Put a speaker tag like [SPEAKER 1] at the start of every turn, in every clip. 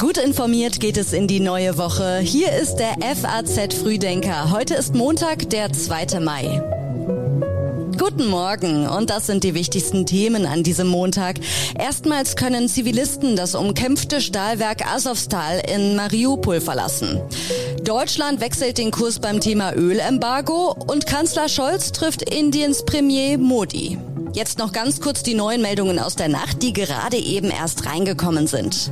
[SPEAKER 1] Gut informiert geht es in die neue Woche. Hier ist der FAZ Frühdenker. Heute ist Montag, der 2. Mai. Guten Morgen und das sind die wichtigsten Themen an diesem Montag. Erstmals können Zivilisten das umkämpfte Stahlwerk Azovstal in Mariupol verlassen. Deutschland wechselt den Kurs beim Thema Ölembargo und Kanzler Scholz trifft Indiens Premier Modi. Jetzt noch ganz kurz die neuen Meldungen aus der Nacht, die gerade eben erst reingekommen sind.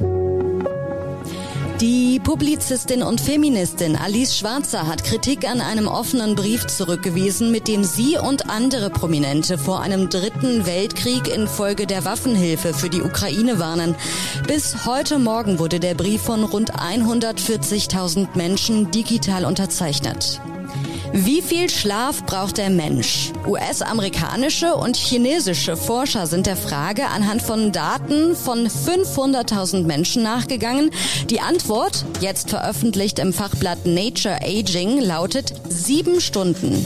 [SPEAKER 1] Die Publizistin und Feministin Alice Schwarzer hat Kritik an einem offenen Brief zurückgewiesen, mit dem sie und andere Prominente vor einem dritten Weltkrieg infolge der Waffenhilfe für die Ukraine warnen. Bis heute Morgen wurde der Brief von rund 140.000 Menschen digital unterzeichnet. Wie viel Schlaf braucht der Mensch? US-amerikanische und chinesische Forscher sind der Frage anhand von Daten von 500.000 Menschen nachgegangen. Die Antwort, jetzt veröffentlicht im Fachblatt Nature Aging, lautet sieben Stunden.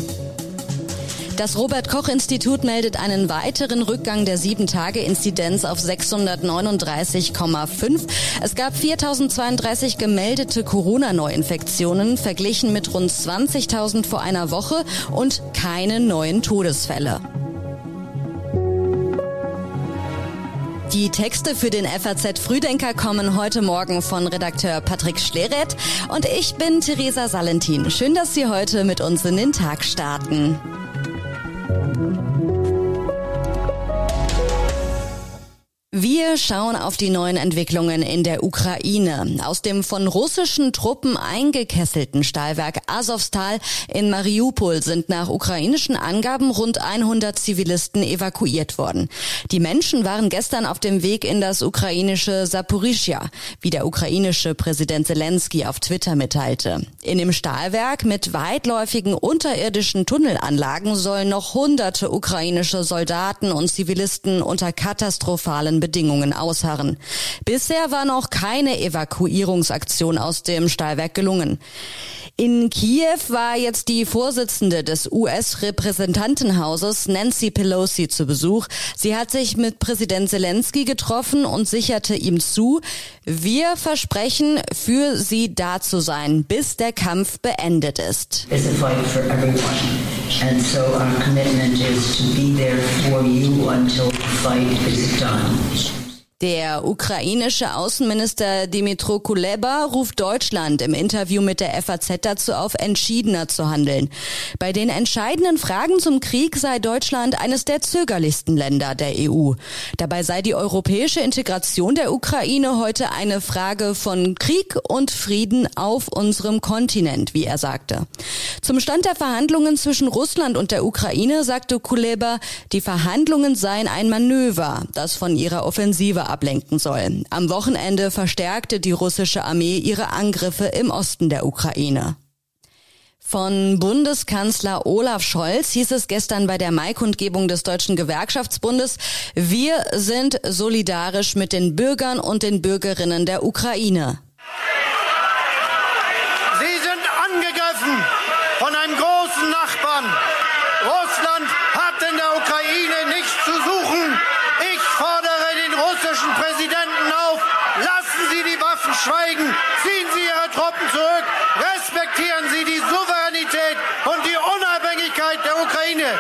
[SPEAKER 1] Das Robert Koch Institut meldet einen weiteren Rückgang der 7-Tage-Inzidenz auf 639,5. Es gab 4032 gemeldete Corona-Neuinfektionen, verglichen mit rund 20.000 vor einer Woche und keine neuen Todesfälle. Die Texte für den FAZ Frühdenker kommen heute Morgen von Redakteur Patrick Schleret und ich bin Theresa Salentin. Schön, dass Sie heute mit uns in den Tag starten. Mm-hmm. Wir schauen auf die neuen Entwicklungen in der Ukraine. Aus dem von russischen Truppen eingekesselten Stahlwerk Azovstal in Mariupol sind nach ukrainischen Angaben rund 100 Zivilisten evakuiert worden. Die Menschen waren gestern auf dem Weg in das ukrainische Saporischja, wie der ukrainische Präsident Zelensky auf Twitter mitteilte. In dem Stahlwerk mit weitläufigen unterirdischen Tunnelanlagen sollen noch hunderte ukrainische Soldaten und Zivilisten unter katastrophalen Bedingungen ausharren. Bisher war noch keine Evakuierungsaktion aus dem Stahlwerk gelungen. In Kiew war jetzt die Vorsitzende des US-Repräsentantenhauses Nancy Pelosi zu Besuch. Sie hat sich mit Präsident Zelensky getroffen und sicherte ihm zu, wir versprechen, für sie da zu sein, bis der Kampf beendet ist. Is. Der ukrainische Außenminister Dimitro Kuleba ruft Deutschland im Interview mit der FAZ dazu auf, entschiedener zu handeln. Bei den entscheidenden Fragen zum Krieg sei Deutschland eines der zögerlichsten Länder der EU. Dabei sei die europäische Integration der Ukraine heute eine Frage von Krieg und Frieden auf unserem Kontinent, wie er sagte. Zum Stand der Verhandlungen zwischen Russland und der Ukraine sagte Kuleba, die Verhandlungen seien ein Manöver, das von ihrer Offensive ablenken soll. Am Wochenende verstärkte die russische Armee ihre Angriffe im Osten der Ukraine. Von Bundeskanzler Olaf Scholz hieß es gestern bei der Maikundgebung des Deutschen Gewerkschaftsbundes, wir sind solidarisch mit den Bürgern und den Bürgerinnen der Ukraine.
[SPEAKER 2] Truppen zurück, respektieren Sie die Souveränität und die Unabhängigkeit der Ukraine.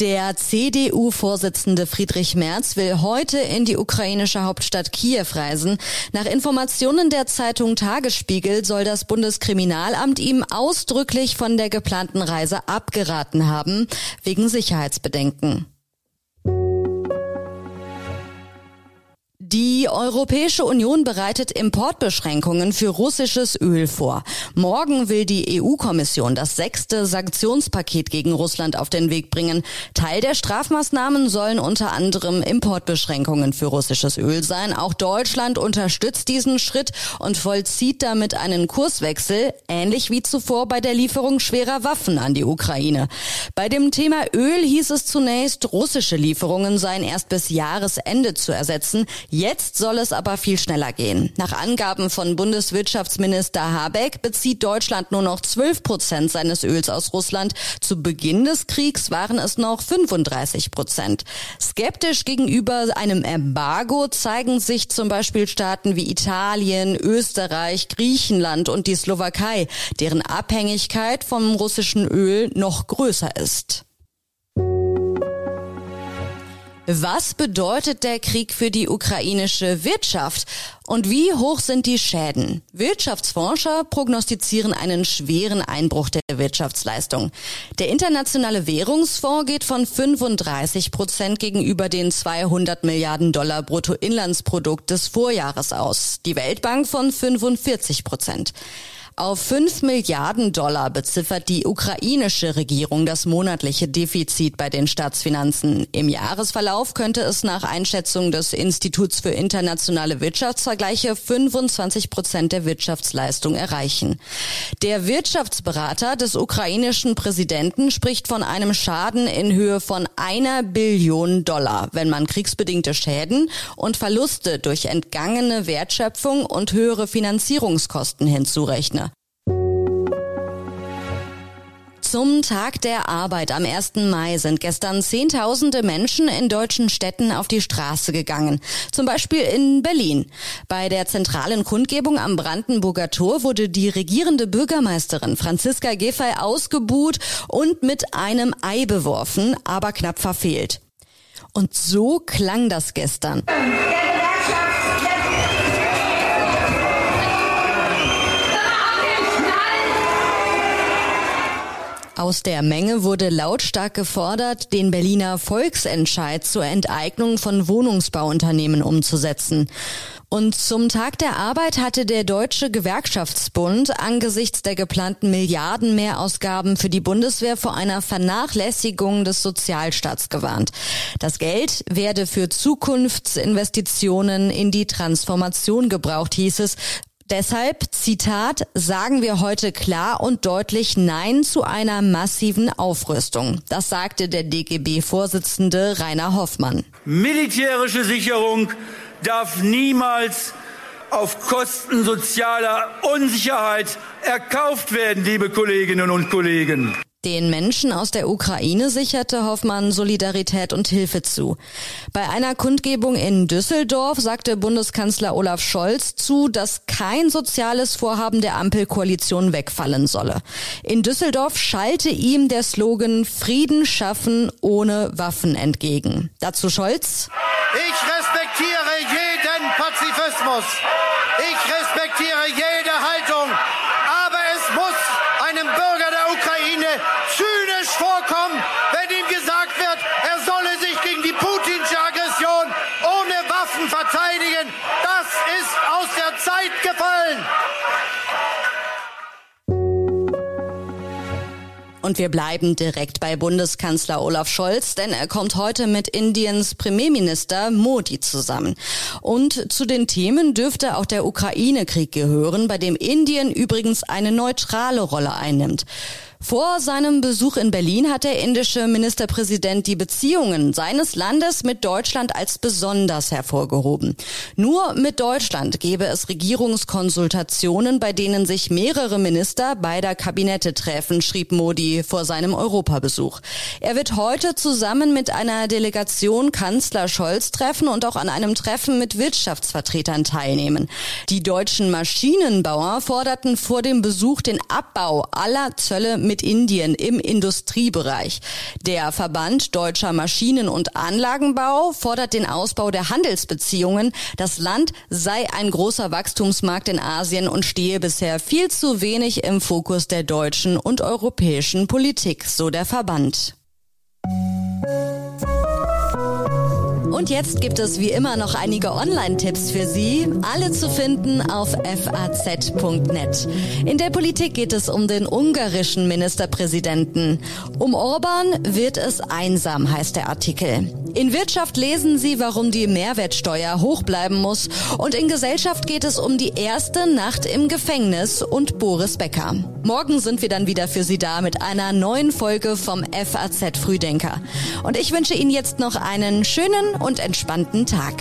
[SPEAKER 1] Der CDU-Vorsitzende Friedrich Merz will heute in die ukrainische Hauptstadt Kiew reisen. Nach Informationen der Zeitung Tagesspiegel soll das Bundeskriminalamt ihm ausdrücklich von der geplanten Reise abgeraten haben, wegen Sicherheitsbedenken. Die Europäische Union bereitet Importbeschränkungen für russisches Öl vor. Morgen will die EU-Kommission das sechste Sanktionspaket gegen Russland auf den Weg bringen. Teil der Strafmaßnahmen sollen unter anderem Importbeschränkungen für russisches Öl sein. Auch Deutschland unterstützt diesen Schritt und vollzieht damit einen Kurswechsel, ähnlich wie zuvor bei der Lieferung schwerer Waffen an die Ukraine. Bei dem Thema Öl hieß es zunächst, russische Lieferungen seien erst bis Jahresende zu ersetzen. Jetzt soll es aber viel schneller gehen. Nach Angaben von Bundeswirtschaftsminister Habeck bezieht Deutschland nur noch 12 Prozent seines Öls aus Russland. Zu Beginn des Kriegs waren es noch 35 Prozent. Skeptisch gegenüber einem Embargo zeigen sich zum Beispiel Staaten wie Italien, Österreich, Griechenland und die Slowakei, deren Abhängigkeit vom russischen Öl noch größer ist. Was bedeutet der Krieg für die ukrainische Wirtschaft? Und wie hoch sind die Schäden? Wirtschaftsforscher prognostizieren einen schweren Einbruch der Wirtschaftsleistung. Der Internationale Währungsfonds geht von 35 Prozent gegenüber den 200 Milliarden Dollar Bruttoinlandsprodukt des Vorjahres aus. Die Weltbank von 45 Prozent. Auf 5 Milliarden Dollar beziffert die ukrainische Regierung das monatliche Defizit bei den Staatsfinanzen. Im Jahresverlauf könnte es nach Einschätzung des Instituts für internationale Wirtschaftsvergleiche 25 Prozent der Wirtschaftsleistung erreichen. Der Wirtschaftsberater des ukrainischen Präsidenten spricht von einem Schaden in Höhe von einer Billion Dollar, wenn man kriegsbedingte Schäden und Verluste durch entgangene Wertschöpfung und höhere Finanzierungskosten hinzurechne. Zum Tag der Arbeit am 1. Mai sind gestern Zehntausende Menschen in deutschen Städten auf die Straße gegangen. Zum Beispiel in Berlin. Bei der zentralen Kundgebung am Brandenburger Tor wurde die regierende Bürgermeisterin Franziska Giffey ausgebuht und mit einem Ei beworfen, aber knapp verfehlt. Und so klang das gestern. Aus der Menge wurde lautstark gefordert, den Berliner Volksentscheid zur Enteignung von Wohnungsbauunternehmen umzusetzen. Und zum Tag der Arbeit hatte der Deutsche Gewerkschaftsbund angesichts der geplanten Milliarden Mehrausgaben für die Bundeswehr vor einer Vernachlässigung des Sozialstaats gewarnt. Das Geld werde für Zukunftsinvestitionen in die Transformation gebraucht, hieß es, Deshalb, Zitat, sagen wir heute klar und deutlich Nein zu einer massiven Aufrüstung. Das sagte der DGB-Vorsitzende Rainer Hoffmann.
[SPEAKER 3] Militärische Sicherung darf niemals auf Kosten sozialer Unsicherheit erkauft werden, liebe Kolleginnen und Kollegen.
[SPEAKER 1] Den Menschen aus der Ukraine sicherte Hoffmann Solidarität und Hilfe zu. Bei einer Kundgebung in Düsseldorf sagte Bundeskanzler Olaf Scholz zu, dass kein soziales Vorhaben der Ampelkoalition wegfallen solle. In Düsseldorf schallte ihm der Slogan Frieden schaffen ohne Waffen entgegen. Dazu Scholz.
[SPEAKER 2] Ich respektiere jeden Pazifismus. Ich respektiere jede
[SPEAKER 1] Und wir bleiben direkt bei Bundeskanzler Olaf Scholz, denn er kommt heute mit Indiens Premierminister Modi zusammen. Und zu den Themen dürfte auch der Ukraine-Krieg gehören, bei dem Indien übrigens eine neutrale Rolle einnimmt. Vor seinem Besuch in Berlin hat der indische Ministerpräsident die Beziehungen seines Landes mit Deutschland als besonders hervorgehoben. Nur mit Deutschland gäbe es Regierungskonsultationen, bei denen sich mehrere Minister beider Kabinette treffen, schrieb Modi vor seinem Europabesuch. Er wird heute zusammen mit einer Delegation Kanzler Scholz treffen und auch an einem Treffen mit Wirtschaftsvertretern teilnehmen. Die deutschen Maschinenbauer forderten vor dem Besuch den Abbau aller Zölle mit Indien im Industriebereich. Der Verband Deutscher Maschinen- und Anlagenbau fordert den Ausbau der Handelsbeziehungen. Das Land sei ein großer Wachstumsmarkt in Asien und stehe bisher viel zu wenig im Fokus der deutschen und europäischen Politik, so der Verband. Und jetzt gibt es wie immer noch einige Online-Tipps für Sie, alle zu finden auf faz.net. In der Politik geht es um den ungarischen Ministerpräsidenten. Um Orban wird es einsam, heißt der Artikel. In Wirtschaft lesen Sie, warum die Mehrwertsteuer hoch bleiben muss. Und in Gesellschaft geht es um die erste Nacht im Gefängnis und Boris Becker. Morgen sind wir dann wieder für Sie da mit einer neuen Folge vom FAZ Frühdenker. Und ich wünsche Ihnen jetzt noch einen schönen und entspannten Tag.